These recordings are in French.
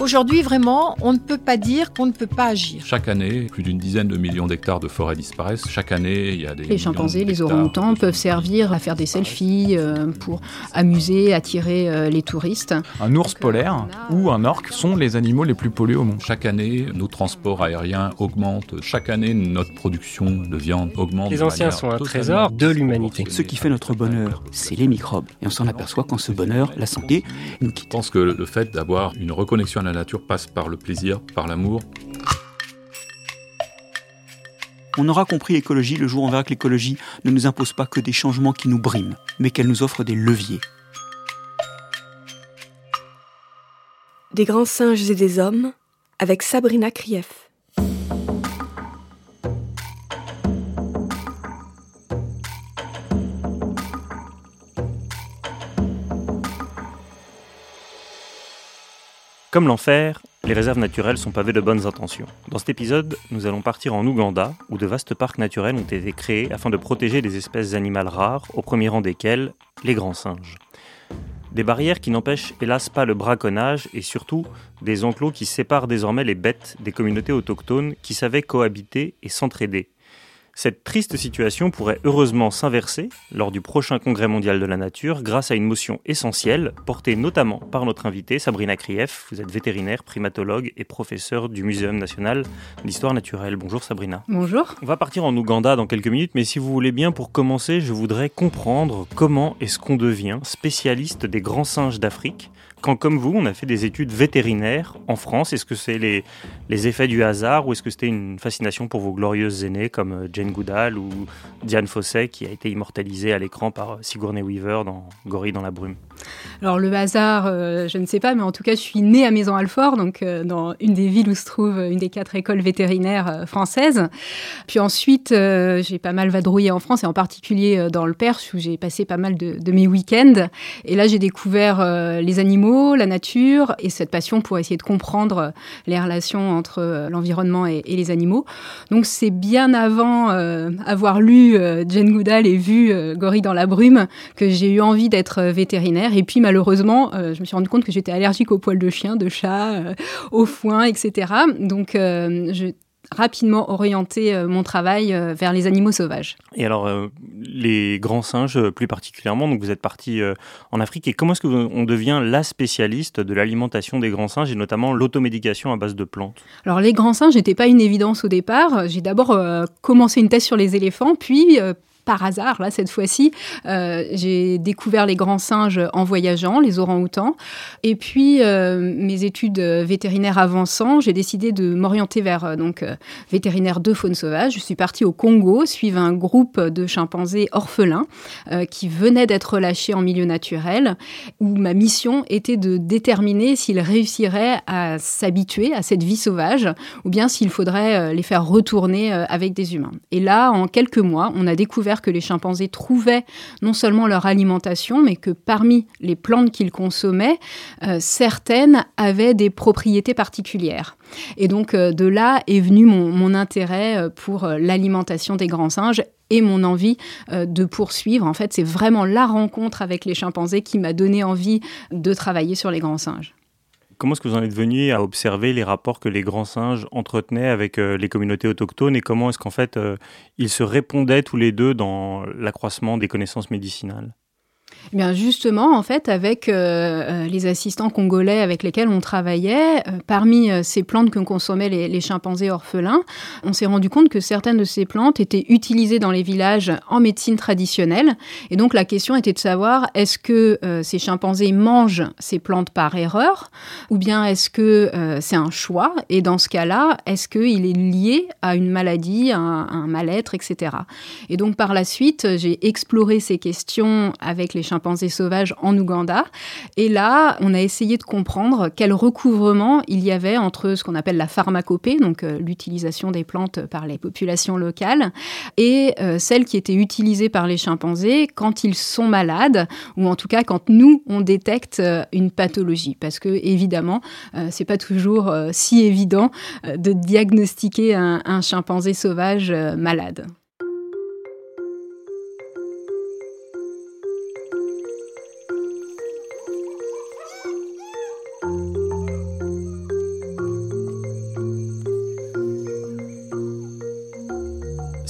Aujourd'hui, vraiment, on ne peut pas dire qu'on ne peut pas agir. Chaque année, plus d'une dizaine de millions d'hectares de forêts disparaissent. Chaque année, il y a des. Les chimpanzés, les orang-outans peuvent servir à faire des selfies, euh, pour amuser, attirer euh, les touristes. Un ours Donc, polaire ou un orque sont les animaux les plus pollués au monde. Chaque année, nos transports aériens augmentent. Chaque année, notre production de viande augmente. Les anciens sont un trésor de l'humanité. Ce qui fait notre bonheur, c'est les microbes. Et on s'en aperçoit quand ce bonheur, la santé, nous Je quitte. pense que le fait d'avoir une reconnexion à la nature passe par le plaisir, par l'amour. On aura compris l'écologie le jour où on verra que l'écologie ne nous impose pas que des changements qui nous briment, mais qu'elle nous offre des leviers. Des grands singes et des hommes avec Sabrina Krief. Comme l'enfer, les réserves naturelles sont pavées de bonnes intentions. Dans cet épisode, nous allons partir en Ouganda, où de vastes parcs naturels ont été créés afin de protéger des espèces animales rares, au premier rang desquelles les grands singes. Des barrières qui n'empêchent hélas pas le braconnage et surtout des enclos qui séparent désormais les bêtes des communautés autochtones qui savaient cohabiter et s'entraider. Cette triste situation pourrait heureusement s'inverser lors du prochain congrès mondial de la nature grâce à une motion essentielle portée notamment par notre invitée Sabrina Krief. Vous êtes vétérinaire, primatologue et professeur du Muséum national d'histoire naturelle. Bonjour Sabrina. Bonjour. On va partir en Ouganda dans quelques minutes, mais si vous voulez bien, pour commencer, je voudrais comprendre comment est-ce qu'on devient spécialiste des grands singes d'Afrique quand, comme vous, on a fait des études vétérinaires en France. Est-ce que c'est les, effets du hasard ou est-ce que c'était une fascination pour vos glorieuses aînées comme euh, Jane Goodall ou Diane Fossey qui a été immortalisée à l'écran par euh, Sigourney Weaver dans Gorille dans la brume? Alors le hasard, euh, je ne sais pas, mais en tout cas, je suis née à Maison-Alfort, donc euh, dans une des villes où se trouve une des quatre écoles vétérinaires euh, françaises. Puis ensuite, euh, j'ai pas mal vadrouillé en France et en particulier euh, dans le Perche où j'ai passé pas mal de, mes week-ends. Et là, j'ai découvert euh, les animaux, la nature et cette passion pour essayer de comprendre euh, les relations entre euh, l'environnement et, et les animaux. Donc c'est bien avant euh, avoir lu euh, Jane Goodall et vu euh, Gorille dans la brume que j'ai eu envie d'être euh, Et puis malheureusement, euh, je me suis rendu compte que j'étais allergique aux poils de chien, de chat, euh, au foin, etc. Donc euh, j'ai rapidement orienté euh, mon travail vers les animaux sauvages. Et alors, euh, les grands singes plus particulièrement, donc vous êtes parti euh, en Afrique, et comment est-ce qu'on devient la spécialiste de l'alimentation des grands singes, et notamment l'automédication à base de plantes? Alors les grands singes n'étaient pas une évidence au départ. J'ai d'abord euh, commencé une thèse sur les éléphants, puis par hasard, là, cette fois-ci, euh, j'ai découvert les grands singes en voyageant, les orang-outans. Et puis, euh, mes études vétérinaires avançant, j'ai décidé de m'orienter vers euh, donc vétérinaire de faune sauvage. Je suis partie au Congo, suivre un groupe de chimpanzés orphelins qui venaient d'être relâchés en milieu naturel, où ma mission était de déterminer s'ils réussiraient à s'habituer à cette vie sauvage, ou bien s'il faudrait les faire retourner avec des humains. Et là, en quelques mois, on a découvert que les chimpanzés trouvaient non seulement leur alimentation, mais que parmi les plantes qu'ils consommaient, euh, certaines avaient des propriétés particulières. Et donc euh, de là est venu mon, intérêt euh, pour l'alimentation des grands singes et mon envie de poursuivre. En fait, c'est vraiment la rencontre avec les chimpanzés qui m'a donné envie de travailler sur les grands singes. Comment est-ce que vous en êtes venu à observer les rapports que les grands singes entretenaient avec euh, les communautés autochtones, et comment est-ce qu'en fait euh, ils se répondaient tous les deux dans l'accroissement des connaissances médicinales? Eh bien justement, en fait, avec euh, euh, les assistants congolais avec lesquels on travaillait, euh, parmi ces plantes que consommaient les, chimpanzés orphelins, on s'est rendu compte que certaines de ces plantes étaient utilisées dans les villages en médecine traditionnelle. Et donc la question était de savoir est-ce que ces chimpanzés mangent ces plantes par erreur ou bien est-ce que c'est un choix? Et dans ce cas-là, est-ce qu'il est lié à une maladie, un, un mal-être, etc. Et donc par la suite, j'ai exploré ces questions avec les les chimpanzés sauvages en Ouganda. Et là, on a essayé de comprendre quel recouvrement il y avait entre ce qu'on appelle la pharmacopée, donc l'utilisation des plantes par les populations locales, et celle qui était utilisée par les chimpanzés quand ils sont malades, ou en tout cas quand nous, on détecte une pathologie. Parce que, évidemment, c'est pas toujours si évident de diagnostiquer un, un chimpanzé sauvage malade.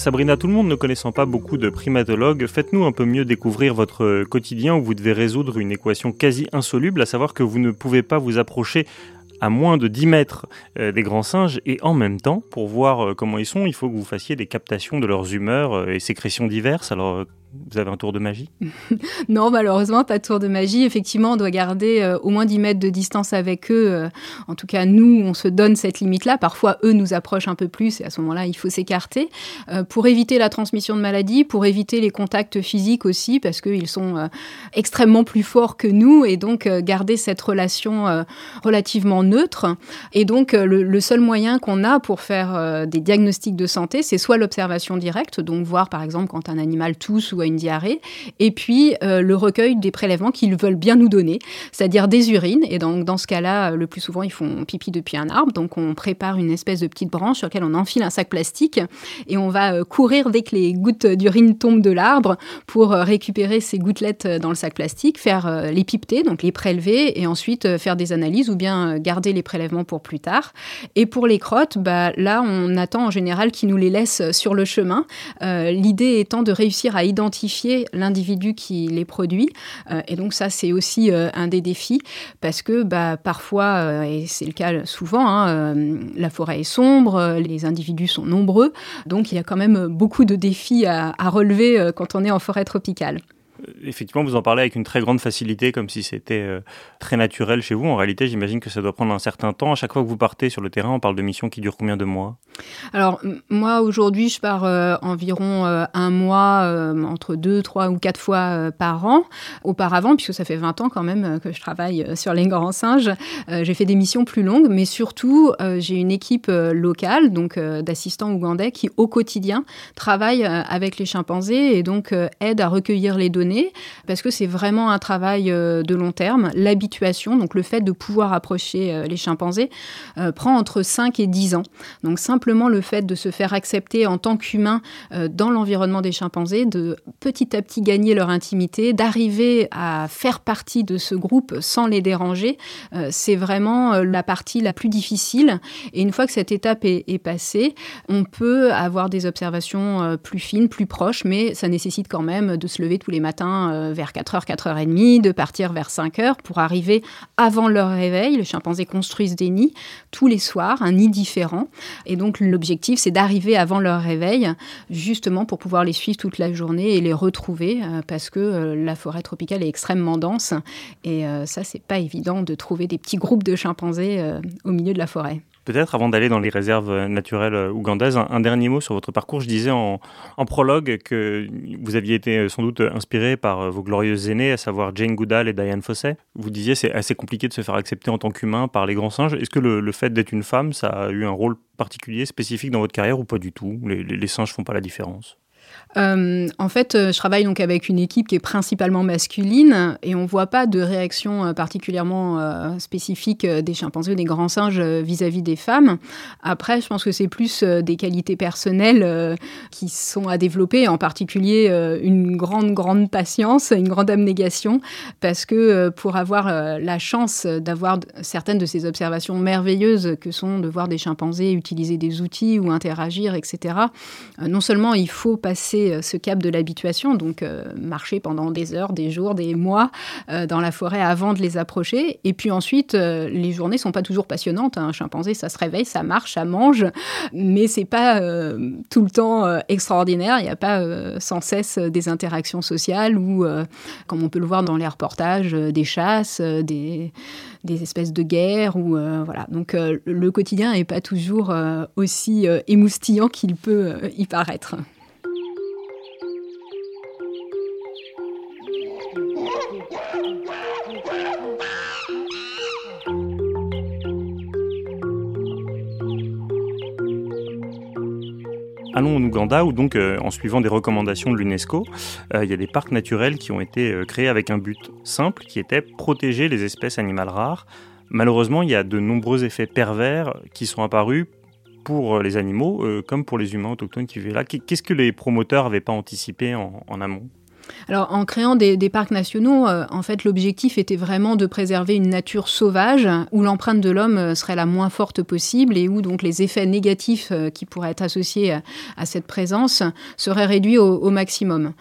Sabrina, tout le monde ne connaissant pas beaucoup de primatologues, faites-nous un peu mieux découvrir votre quotidien où vous devez résoudre une équation quasi insoluble, à savoir que vous ne pouvez pas vous approcher à moins de 10 mètres euh, des grands singes et en même temps, pour voir euh, comment ils sont, il faut que vous fassiez des captations de leurs humeurs euh, et sécrétions diverses. Alors vous avez un tour de magie Non, malheureusement, pas de tour de magie. Effectivement, on doit garder euh, au moins 10 mètres de distance avec eux. Euh, en tout cas, nous, on se donne cette limite-là. Parfois, eux nous approchent un peu plus et à ce moment-là, il faut s'écarter euh, pour éviter la transmission de maladies, pour éviter les contacts physiques aussi, parce qu'ils sont extrêmement plus forts que nous et donc garder cette relation relativement neutre. Et donc, le, le seul moyen qu'on a pour faire des diagnostics de santé, c'est soit l'observation directe, donc voir par exemple quand un animal tousse ou à une diarrhée, et puis euh, le recueil des prélèvements qu'ils veulent bien nous donner, c'est-à-dire des urines. Et donc dans ce cas-là, le plus souvent, ils font pipi depuis un arbre. Donc on prépare une espèce de petite branche sur laquelle on enfile un sac plastique et on va euh, courir dès que les gouttes d'urine tombent de l'arbre pour euh, récupérer ces gouttelettes dans le sac plastique, faire les pipeter, donc les prélever et ensuite faire des analyses ou bien garder les prélèvements pour plus tard. Et pour les crottes, bah, là, on attend en général qu'ils nous les laissent sur le chemin. L'idée étant de réussir à identifier l'individu qui les produit. Euh, et donc ça, c'est aussi euh, un des défis parce que bah, parfois, euh, et c'est le cas souvent, hein, la forêt est sombre, les individus sont nombreux. Donc il y a quand même beaucoup de défis à relever quand on est en forêt tropicale effectivement, vous en parlez avec une très grande facilité, comme si c'était euh, très naturel chez vous. En réalité, j'imagine que ça doit prendre un certain temps. À chaque fois que vous partez sur le terrain, on parle de missions qui durent combien de mois? Alors, moi, aujourd'hui, je pars euh, environ euh, un mois, entre deux, trois ou quatre fois par an. Auparavant, puisque ça fait 20 ans quand même que je travaille sur les grands singes, j'ai fait des missions plus longues, mais surtout, j'ai une équipe locale, donc d'assistants ougandais, qui au quotidien travaillent avec les chimpanzés et donc aident à recueillir les données parce que c'est vraiment un travail euh, de long terme. L'habituation, donc le fait de pouvoir approcher euh, les chimpanzés, euh, prend entre 5 et 10 ans. Donc simplement le fait de se faire accepter en tant qu'humain dans l'environnement des chimpanzés, de petit à petit gagner leur intimité, d'arriver à faire partie de ce groupe sans les déranger, c'est vraiment la partie la plus difficile. Et une fois que cette étape est, est passée, on peut avoir des observations plus fines, plus proches, mais ça nécessite quand même de se lever tous les matins euh, vers 4h, 4h30, de partir vers 5h pour arriver avant leur réveil. Les chimpanzés construisent des nids tous les soirs, un nid différent. Et donc l'objectif, c'est d'arriver avant leur réveil, justement pour pouvoir les suivre toute la journée et les retrouver, euh, parce que euh, la forêt tropicale est extrêmement dense. Et ça, c'est pas évident de trouver des petits groupes de chimpanzés au milieu de la forêt. Peut-être avant d'aller dans les réserves naturelles ougandaises, un, dernier mot sur votre parcours. Je disais en, prologue que vous aviez été euh, sans doute inspiré par euh, vos glorieuses aînées, à savoir Jane Goodall et Diane Fossey. Vous disiez c'est assez compliqué de se faire accepter en tant qu'humain par les grands singes. Est-ce que le, fait d'être une femme, ça a eu un rôle particulier, spécifique dans votre carrière ou pas du tout? Les, les, les singes font pas la différence? Euh, en fait, euh, je travaille donc avec une équipe qui est principalement masculine et on voit pas de réaction euh, particulièrement spécifique des chimpanzés ou des grands singes vis-à-vis des femmes. Après, je pense que c'est plus des qualités personnelles qui sont à développer, en particulier une grande, grande patience, une grande abnégation, parce que pour avoir la chance d'avoir certaines de ces observations merveilleuses que sont de voir des chimpanzés utiliser des outils ou interagir, etc., non seulement il faut passer euh, ce cap de l'habituation, donc euh, marcher pendant des heures, des jours, des mois euh, dans la forêt avant de les approcher. Et puis ensuite, les journées sont pas toujours passionnantes. Hein. Un chimpanzé, ça se réveille, ça marche, ça mange, mais c'est pas tout le temps extraordinaire. Il n'y a pas sans cesse des interactions sociales ou, comme on peut le voir dans les reportages, des chasses, des, des espèces de guerres ou voilà. Donc le quotidien n'est pas toujours aussi émoustillant qu'il peut y paraître. En Ouganda où donc en suivant des recommandations de l'UNESCO, il y a des parcs naturels qui ont été créés avec un but simple qui était protéger les espèces animales rares. Malheureusement, il y a de nombreux effets pervers qui sont apparus pour les animaux comme pour les humains autochtones qui vivaient là. Qu'est-ce que les promoteurs n'avaient pas anticipé en amont? Alors, en créant des, parcs nationaux, euh, en fait, l'objectif était vraiment de préserver une nature sauvage où l'empreinte de l'homme euh, serait la moins forte possible et où donc les effets négatifs euh, qui pourraient être associés à, cette présence seraient réduits au, maximum.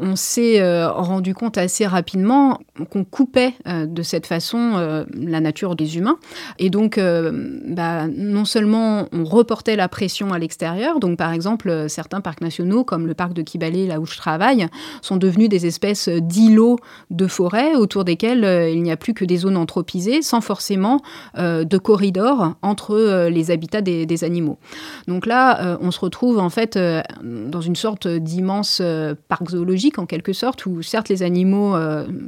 On s'est rendu compte assez rapidement qu'on coupait de cette façon la nature des humains et donc bah, non seulement on reportait la pression à l'extérieur, donc par exemple certains parcs nationaux comme le parc de Kibale là où je travaille sont devenus des espèces d'îlots de forêt autour desquels euh, il n'y a plus que des zones anthropisées sans forcément euh, de corridors entre euh, les habitats des, animaux. Donc là, on se retrouve en fait dans une sorte d'immense parc zoologique en quelque sorte où certes les animaux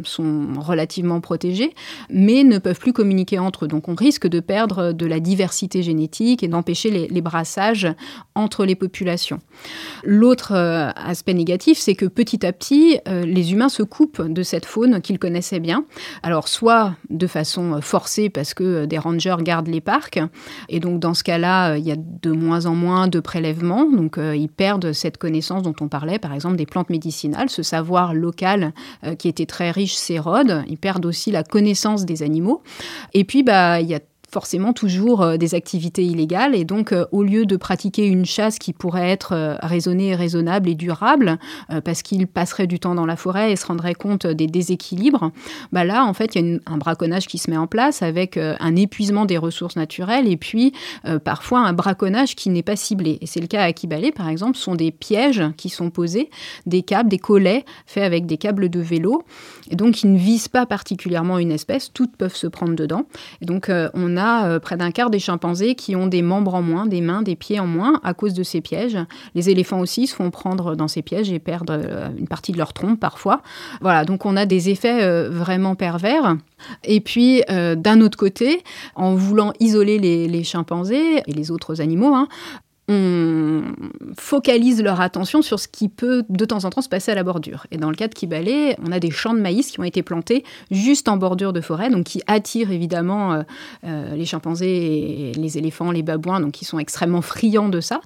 sont relativement protégés mais ne peuvent plus communiquer entre eux. Donc on risque de perdre de la diversité génétique et d'empêcher les, les brassages entre les populations. L'autre aspect négatif, c'est que petit à petit, euh, les humains se coupent de cette faune qu'ils connaissaient bien. Alors, soit de façon forcée parce que euh, des rangers gardent les parcs, et donc dans ce cas-là, euh, il y a de moins en moins de prélèvements, donc ils perdent cette connaissance dont on parlait, par exemple des plantes médicinales, ce savoir local qui était très riche s'érode, ils perdent aussi la connaissance des animaux. Et puis, bah, il y a forcément toujours euh, des activités illégales. Et donc, euh, au lieu de pratiquer une chasse qui pourrait être euh, raisonnée, raisonnable et durable, parce qu'il passerait du temps dans la forêt et se rendrait compte des déséquilibres, bah là, en fait, il y a un braconnage qui se met en place avec un épuisement des ressources naturelles et puis parfois un braconnage qui n'est pas ciblé. Et c'est le cas à Kibale, par exemple, ce sont des pièges qui sont posés, des câbles, des collets faits avec des câbles de vélo, et donc ils ne visent pas particulièrement une espèce, toutes peuvent se prendre dedans. Et donc, on a euh, près d'un quart des chimpanzés qui ont des membres en moins, des mains, des pieds en moins à cause de ces pièges. Les éléphants aussi se font prendre dans ces pièges et perdent euh, une partie de leur trompe parfois. Voilà, donc on a des effets euh, vraiment pervers. Et puis, d'un autre côté, en voulant isoler les, chimpanzés et les autres animaux, hein, focalise leur attention sur ce qui peut de temps en temps se passer à la bordure. Et dans le cas de Kibale, on a des champs de maïs qui ont été plantés juste en bordure de forêt, donc qui attirent évidemment euh, euh, les chimpanzés les éléphants, les babouins, donc qui sont extrêmement friands de ça.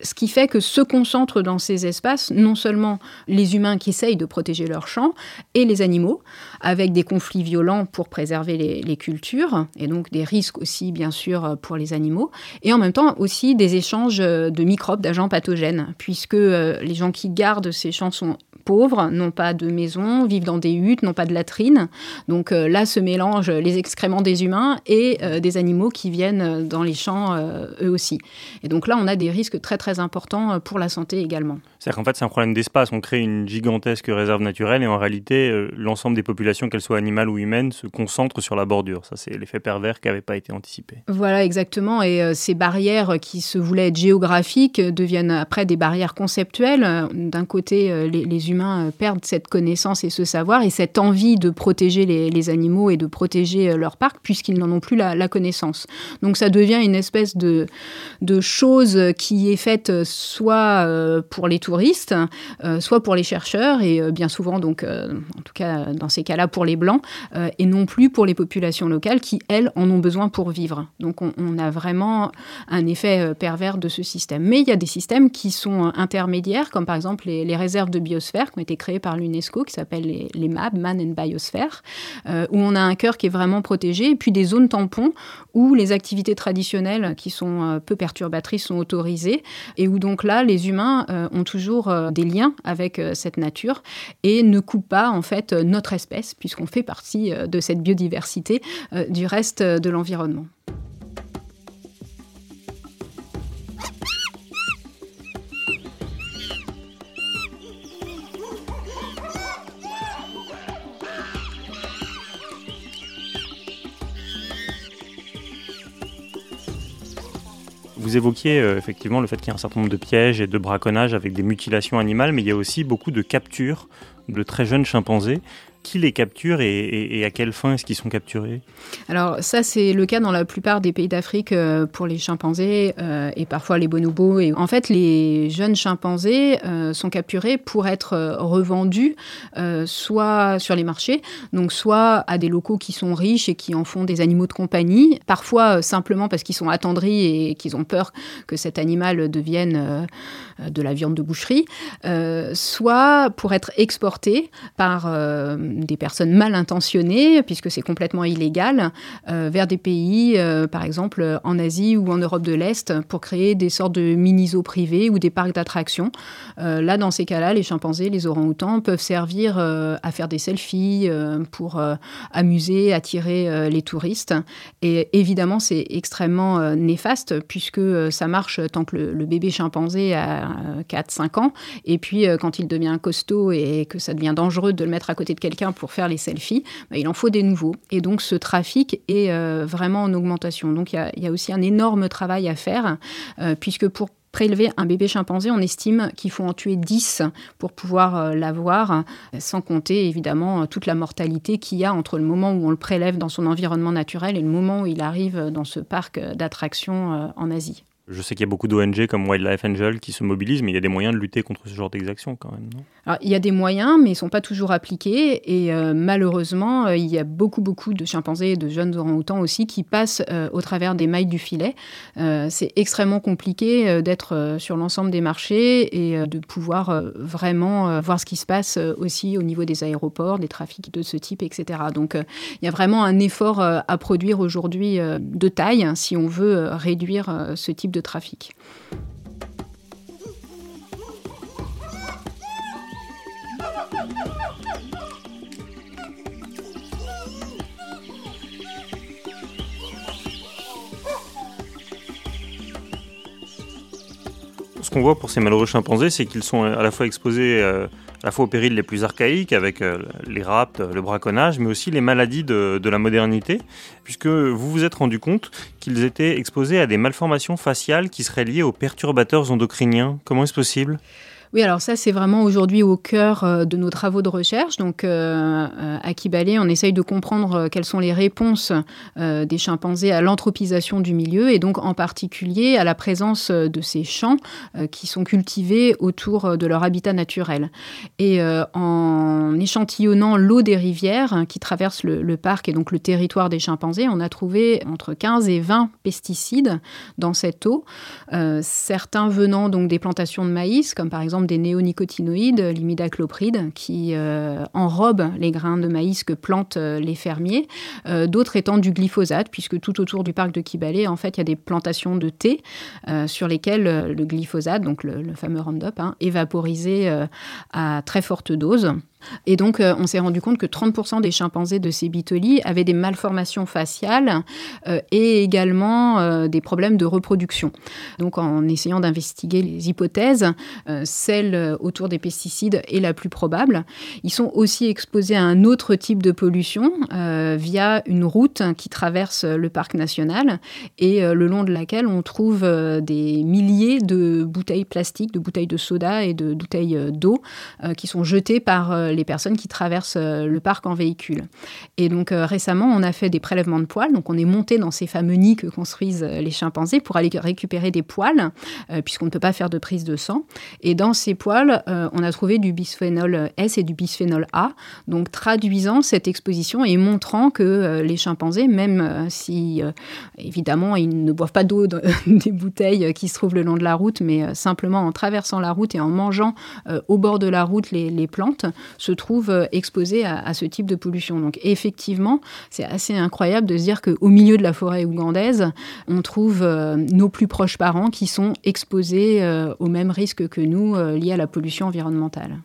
Ce qui fait que se concentrent dans ces espaces non seulement les humains qui essayent de protéger leurs champs et les animaux, avec des conflits violents pour préserver les cultures, et donc des risques aussi bien sûr pour les animaux, et en même temps aussi des échanges de microbes, d'agents pathogènes, puisque euh, les gens qui gardent ces champs sont pauvres, n'ont pas de maison, vivent dans des huttes, n'ont pas de latrines. Donc euh, là se mélangent les excréments des humains et euh, des animaux qui viennent dans les champs eux aussi. Et donc là, on a des risques très très importants pour la santé également. C'est-à-dire qu'en fait, c'est un problème d'espace. On crée une gigantesque réserve naturelle et en réalité, l'ensemble des populations, qu'elles soient animales ou humaines, se concentrent sur la bordure. Ça, c'est l'effet pervers qui n'avait pas été anticipé. Voilà, exactement. Et ces barrières qui se voulaient être géographiques deviennent après des barrières conceptuelles. D'un côté, euh, les, humains euh, perdent cette connaissance et ce savoir et cette envie de protéger les, animaux et de protéger euh, leur parc puisqu'ils n'en ont plus la, connaissance. Donc ça devient une espèce de, de chose qui est faite soit pour les touristes, soit pour les chercheurs et bien souvent, donc, en tout cas dans ces cas-là, pour les blancs et non plus pour les populations locales qui, elles, en ont besoin pour vivre. Donc on, a vraiment un effet pervers de ce système. Mais il y a des systèmes qui sont euh, intermédiaires, comme par exemple les, réserves de biosphère qui ont été créées par l'UNESCO, qui s'appellent les, les, MAB, Man and Biosphere, euh, où on a un cœur qui est vraiment protégé, et puis des zones tampons où les activités traditionnelles qui sont euh, peu perturbatrices sont autorisées, et où donc là, les humains ont toujours des liens avec cette nature et ne coupent pas en fait notre espèce, puisqu'on fait partie de cette biodiversité du reste de l'environnement. Vous évoquiez euh, effectivement le fait qu'il y a un certain nombre de pièges et de braconnages avec des mutilations animales, mais il y a aussi beaucoup de captures de très jeunes chimpanzés. Qui les capture et, à quelle fin est-ce qu'ils sont capturés? Alors ça c'est le cas dans la plupart des pays d'Afrique euh, pour les chimpanzés euh, et parfois les bonobos. Et en fait les jeunes chimpanzés euh, sont capturés pour être revendus soit sur les marchés, donc soit à des locaux qui sont riches et qui en font des animaux de compagnie, parfois simplement parce qu'ils sont attendris et qu'ils ont peur que cet animal devienne de la viande de boucherie, soit pour être exportés par des personnes mal intentionnées, puisque c'est complètement illégal, euh, vers des pays, euh, par exemple en Asie ou en Europe de l'Est, pour créer des sortes de mini-zoos privés ou des parcs d'attractions. Euh, là, dans ces cas-là, les chimpanzés, les orang-outans peuvent servir à faire des selfies, pour amuser, attirer les touristes. Et évidemment, c'est extrêmement néfaste, puisque ça marche tant que le, le bébé chimpanzé a 4-5 ans, et puis quand il devient costaud et que ça devient dangereux de le mettre à côté de quelqu'un pour faire les selfies, bah, il en faut des nouveaux. Et donc ce trafic est euh, vraiment en augmentation. Donc il y, a aussi un énorme travail à faire, euh, puisque pour prélever un bébé chimpanzé, on estime qu'il faut en tuer 10 pour pouvoir euh, l'avoir, sans compter évidemment toute la mortalité qu'il y a entre le moment où on le prélève dans son environnement naturel et le moment où il arrive dans ce parc d'attractions en Asie. Je sais qu'il y a beaucoup d'ONG comme Wildlife Angel qui se mobilisent, mais il y a des moyens de lutter contre ce genre d'exactions quand même, Il y a des moyens, mais ils ne sont pas toujours appliqués. Et euh, malheureusement, euh, il y a beaucoup, beaucoup de chimpanzés et de jeunes orang-outans aussi qui passent euh, au travers des mailles du filet. c'est extrêmement compliqué d'être sur l'ensemble des marchés et de pouvoir vraiment voir ce qui se passe aussi au niveau des aéroports, des trafics de ce type, etc. Donc, il y a vraiment un effort à produire aujourd'hui de taille hein, si on veut réduire ce type de trafic. Qu'on voit pour ces malheureux chimpanzés, c'est qu'ils sont à la fois exposés euh, à la fois aux périls les plus archaïques avec euh, les rapts, le braconnage, mais aussi les maladies de la modernité, puisque vous vous êtes rendu compte qu'ils étaient exposés à des malformations faciales qui seraient liées aux perturbateurs endocriniens. Comment est-ce possible? Oui, alors ça, c'est vraiment aujourd'hui au cœur euh, de nos travaux de recherche. Donc, euh, euh, à Kibale, on essaye de comprendre quelles sont les réponses des chimpanzés à l'anthropisation du milieu et donc en particulier à la présence de ces champs qui sont cultivés autour de leur habitat naturel. Et en échantillonnant l'eau des rivières hein, qui traversent le, le, parc et donc le territoire des chimpanzés, on a trouvé entre 15 et 20 pesticides dans cette eau, certains venant donc des plantations de maïs, comme par exemple des néonicotinoïdes, l'imidaclopride, qui euh, enrobent les grains de maïs que plantent euh, les fermiers. Euh, d'autres étant du glyphosate, puisque tout autour du parc de Kibale, en fait, il y a des plantations de thé sur lesquelles le glyphosate, donc le, fameux Roundup, hein, est vaporisé à très forte dose. Et donc, euh, on s'est rendu compte que 30% des chimpanzés de ces bitolis avaient des malformations faciales euh, et également euh, des problèmes de reproduction. Donc, en essayant d'investiguer les hypothèses, celle autour des pesticides est la plus probable. Ils sont aussi exposés à un autre type de pollution via une route qui traverse le parc national et le long de laquelle on trouve des milliers de bouteilles plastiques, de bouteilles de soda et de bouteilles d'eau qui sont jetées par les personnes qui traversent euh, le parc en véhicule. Et donc euh, récemment, on a fait des prélèvements de poils. Donc on est monté dans ces fameux nids que construisent euh, les chimpanzés pour aller récupérer des poils, puisqu'on ne peut pas faire de prise de sang. Et dans ces poils, on a trouvé du bisphénol S et du bisphénol A, donc traduisant cette exposition et montrant que les chimpanzés, même si évidemment ils ne boivent pas d'eau des bouteilles qui se trouvent le long de la route, mais simplement en traversant la route et en mangeant au bord de la route les plantes, se trouvent euh, exposés à, ce type de pollution. Donc effectivement, c'est assez incroyable de se dire qu'au milieu de la forêt ougandaise, on trouve euh, nos plus proches parents qui sont exposés euh, aux mêmes risques que nous liés à la pollution environnementale.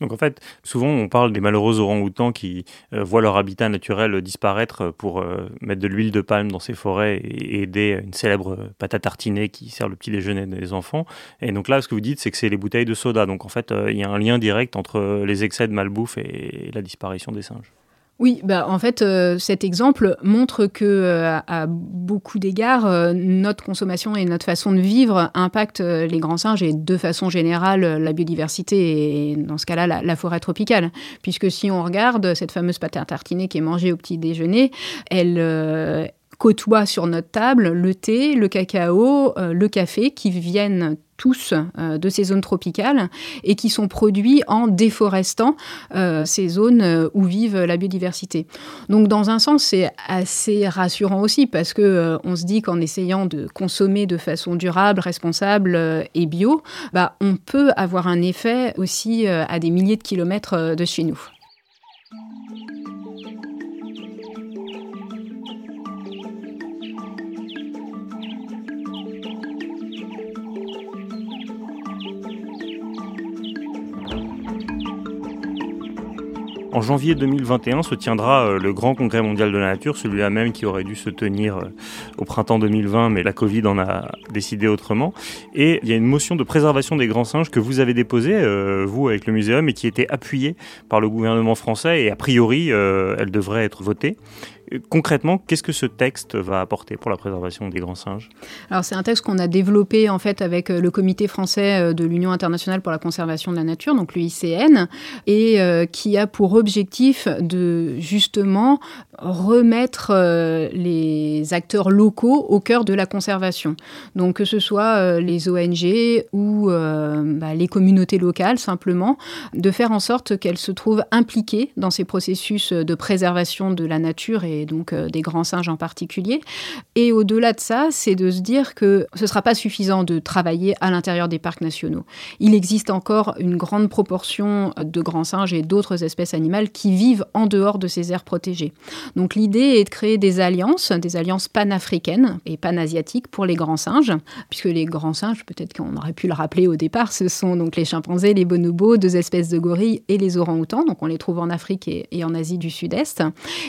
Donc en fait, souvent on parle des malheureux orang-outans qui voient leur habitat naturel disparaître pour mettre de l'huile de palme dans ces forêts et, aider une célèbre pâte à tartiner qui sert le petit déjeuner des enfants. Et donc là, ce que vous dites, c'est que c'est les bouteilles de soda. Donc en fait, il y a un lien direct entre les excès de malbouffe et la disparition des singes. Oui, bah en fait, euh, cet exemple montre que euh, à beaucoup d'égards, euh, notre consommation et notre façon de vivre impactent les grands singes et de façon générale la biodiversité et dans ce cas-là la, la, forêt tropicale. Puisque si on regarde cette fameuse pâte à tartiner qui est mangée au petit déjeuner, elle côtoie sur notre table le thé, le cacao, le café qui viennent tous euh, de ces zones tropicales et qui sont produits en déforestant euh, ces zones euh, où vivent la biodiversité. Donc dans un sens, c'est assez rassurant aussi parce que on se dit qu'en essayant de consommer de façon durable, responsable et bio, bah, on peut avoir un effet aussi à des milliers de kilomètres de chez nous. En janvier 2021 se tiendra euh, le grand congrès mondial de la nature, celui-là même qui aurait dû se tenir euh, au printemps 2020, mais la Covid en a décidé autrement. Et il y a une motion de préservation des grands singes que vous avez déposée, euh, vous, avec le muséum, et qui était appuyée par le gouvernement français, et a priori, elle devrait être votée. Concrètement, qu'est-ce que ce texte va apporter pour la préservation des grands singes? Alors c'est un texte qu'on a développé en fait avec euh, le Comité français euh, de l'Union internationale pour la conservation de la nature, donc l'UICN, et euh, qui a pour objectif de justement remettre les acteurs locaux au cœur de la conservation. Donc que ce soit les ONG ou bah, les communautés locales simplement, de faire en sorte qu'elles se trouvent impliquées dans ces processus de préservation de la nature et donc euh, des grands singes en particulier. Et au-delà de ça, c'est de se dire que ce ne sera pas suffisant de travailler à l'intérieur des parcs nationaux. Il existe encore une grande proportion de grands singes et d'autres espèces animales qui vivent en dehors de ces aires protégées. Donc l'idée est de créer des alliances, des alliances panafricaines et panasiatiques pour les grands singes, puisque les grands singes, peut-être qu'on aurait pu le rappeler au départ, ce sont donc les chimpanzés, les bonobos, deux espèces de gorilles et les orang-outans. Donc on les trouve en Afrique et, et en Asie du Sud-Est.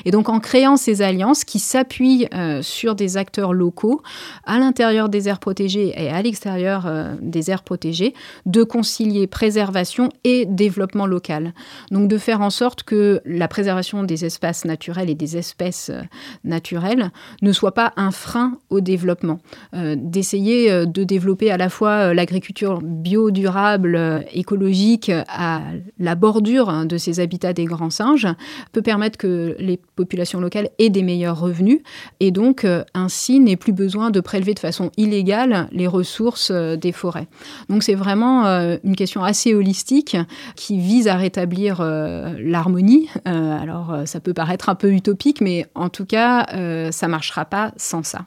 Et donc en créant ces alliances qui s'appuient euh, sur des acteurs locaux à l'intérieur des aires protégées et à l'extérieur euh, des aires protégées, de concilier préservation et développement local. Donc de faire en sorte que la préservation des espaces naturels et des espèces euh, naturelles ne soit pas un frein au développement. D'essayer de développer à la fois l'agriculture bio-durable, écologique à la bordure hein, de ces habitats des grands singes peut permettre que les populations locales et des meilleurs revenus. Et donc, euh, ainsi, n'est plus besoin de prélever de façon illégale les ressources euh, des forêts. Donc, c'est vraiment euh, une question assez holistique qui vise à rétablir l'harmonie. alors, ça peut paraître un peu utopique, mais en tout cas, ça ne marchera pas sans ça.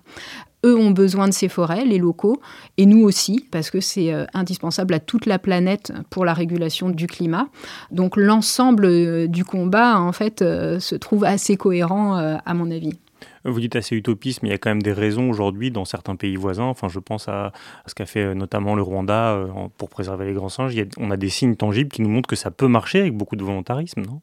Eux ont besoin de ces forêts, les locaux, et nous aussi, parce que c'est indispensable à toute la planète pour la régulation du climat. Donc l'ensemble du combat, en fait, se trouve assez cohérent euh, à mon avis. Vous dites assez utopiste, mais il y a quand même des raisons aujourd'hui dans certains pays voisins. Enfin, je pense à, ce qu'a fait euh, notamment le Rwanda euh, pour préserver les grands singes. on a des signes tangibles qui nous montrent que ça peut marcher avec beaucoup de volontarisme, non?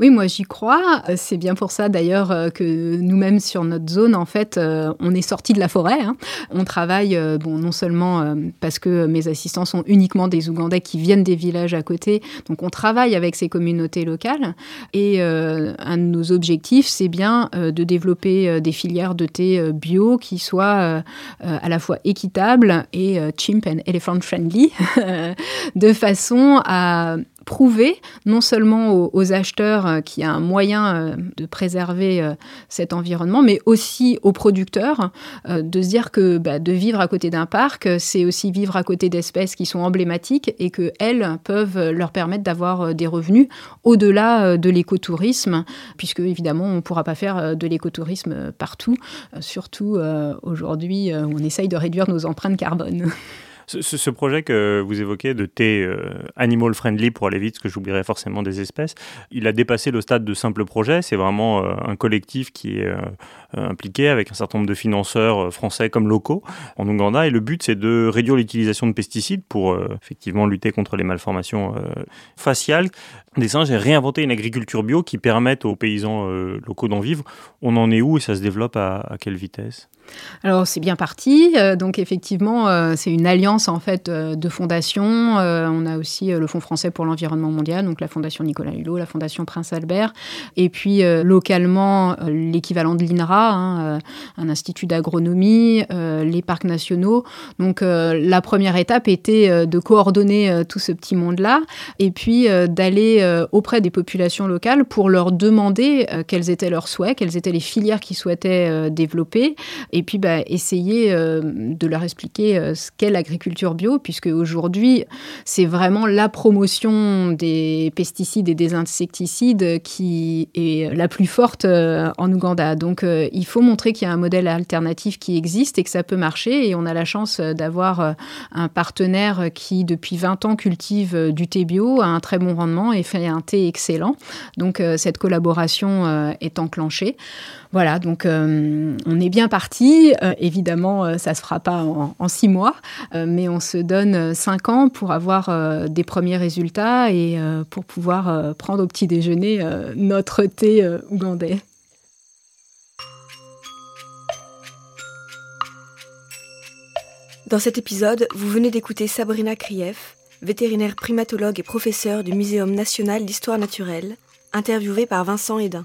Oui, moi j'y crois. Euh, c'est bien pour ça d'ailleurs euh, que nous-mêmes sur notre zone, en fait, euh, on est sorti de la forêt. Hein. On travaille, bon, non seulement parce que mes assistants sont uniquement des Ougandais qui viennent des villages à côté, donc on travaille avec ces communautés locales. Et un de nos objectifs, c'est bien de développer des filières de thé bio qui soient à la fois équitables et chimp and elephant friendly, de façon à prouver non seulement aux, acheteurs euh, qu'il y a un moyen euh, de préserver euh, cet environnement, mais aussi aux producteurs de se dire que bah, de vivre à côté d'un parc, c'est aussi vivre à côté d'espèces qui sont emblématiques et qu'elles peuvent leur permettre d'avoir des revenus au-delà de l'écotourisme, puisque évidemment on ne pourra pas faire de l'écotourisme partout, surtout aujourd'hui on essaye de réduire nos empreintes carbone. Ce, projet que vous évoquez de thé euh, animal friendly pour aller vite, parce que j'oublierais forcément des espèces, il a dépassé le stade de simple projet. C'est vraiment euh, un collectif qui est euh, impliqué avec un certain nombre de financeurs français comme locaux en Ouganda. Et le but, c'est de réduire l'utilisation de pesticides pour effectivement lutter contre les malformations faciales des singes et réinventer une agriculture bio qui permette aux paysans locaux d'en vivre. On en est où et ça se développe à quelle vitesse? Alors c'est bien parti. Euh, donc effectivement, euh, c'est une alliance en fait euh, de fondations. on a aussi le Fonds français pour l'environnement mondial, donc la Fondation Nicolas Hulot, la Fondation Prince Albert, et puis localement l'équivalent de l'INRA, hein, un institut d'agronomie, les parcs nationaux. Donc la première étape était de coordonner tout ce petit monde-là, et puis d'aller auprès des populations locales pour leur demander quels étaient leurs souhaits, quelles étaient les filières qu'ils souhaitaient développer, puis bah, essayer euh, de leur expliquer euh, ce qu'est l'agriculture bio, puisque aujourd'hui, c'est vraiment la promotion des pesticides et des insecticides qui est la plus forte euh, en Ouganda. Donc, il faut montrer qu'il y a un modèle alternatif qui existe et que ça peut marcher. Et on a la chance d'avoir un partenaire qui, depuis 20 ans, cultive du thé bio, a un très bon rendement et fait un thé excellent. Donc, cette collaboration est enclenchée. Voilà, donc on est bien parti. Euh, évidemment, euh, ça ne se fera pas en, six mois, euh, mais on se donne cinq ans pour avoir des premiers résultats et pour pouvoir prendre au petit déjeuner notre thé ougandais. Dans cet épisode, vous venez d'écouter Sabrina Krief, vétérinaire primatologue et professeur du Muséum national d'histoire naturelle, interviewée par Vincent Hédin.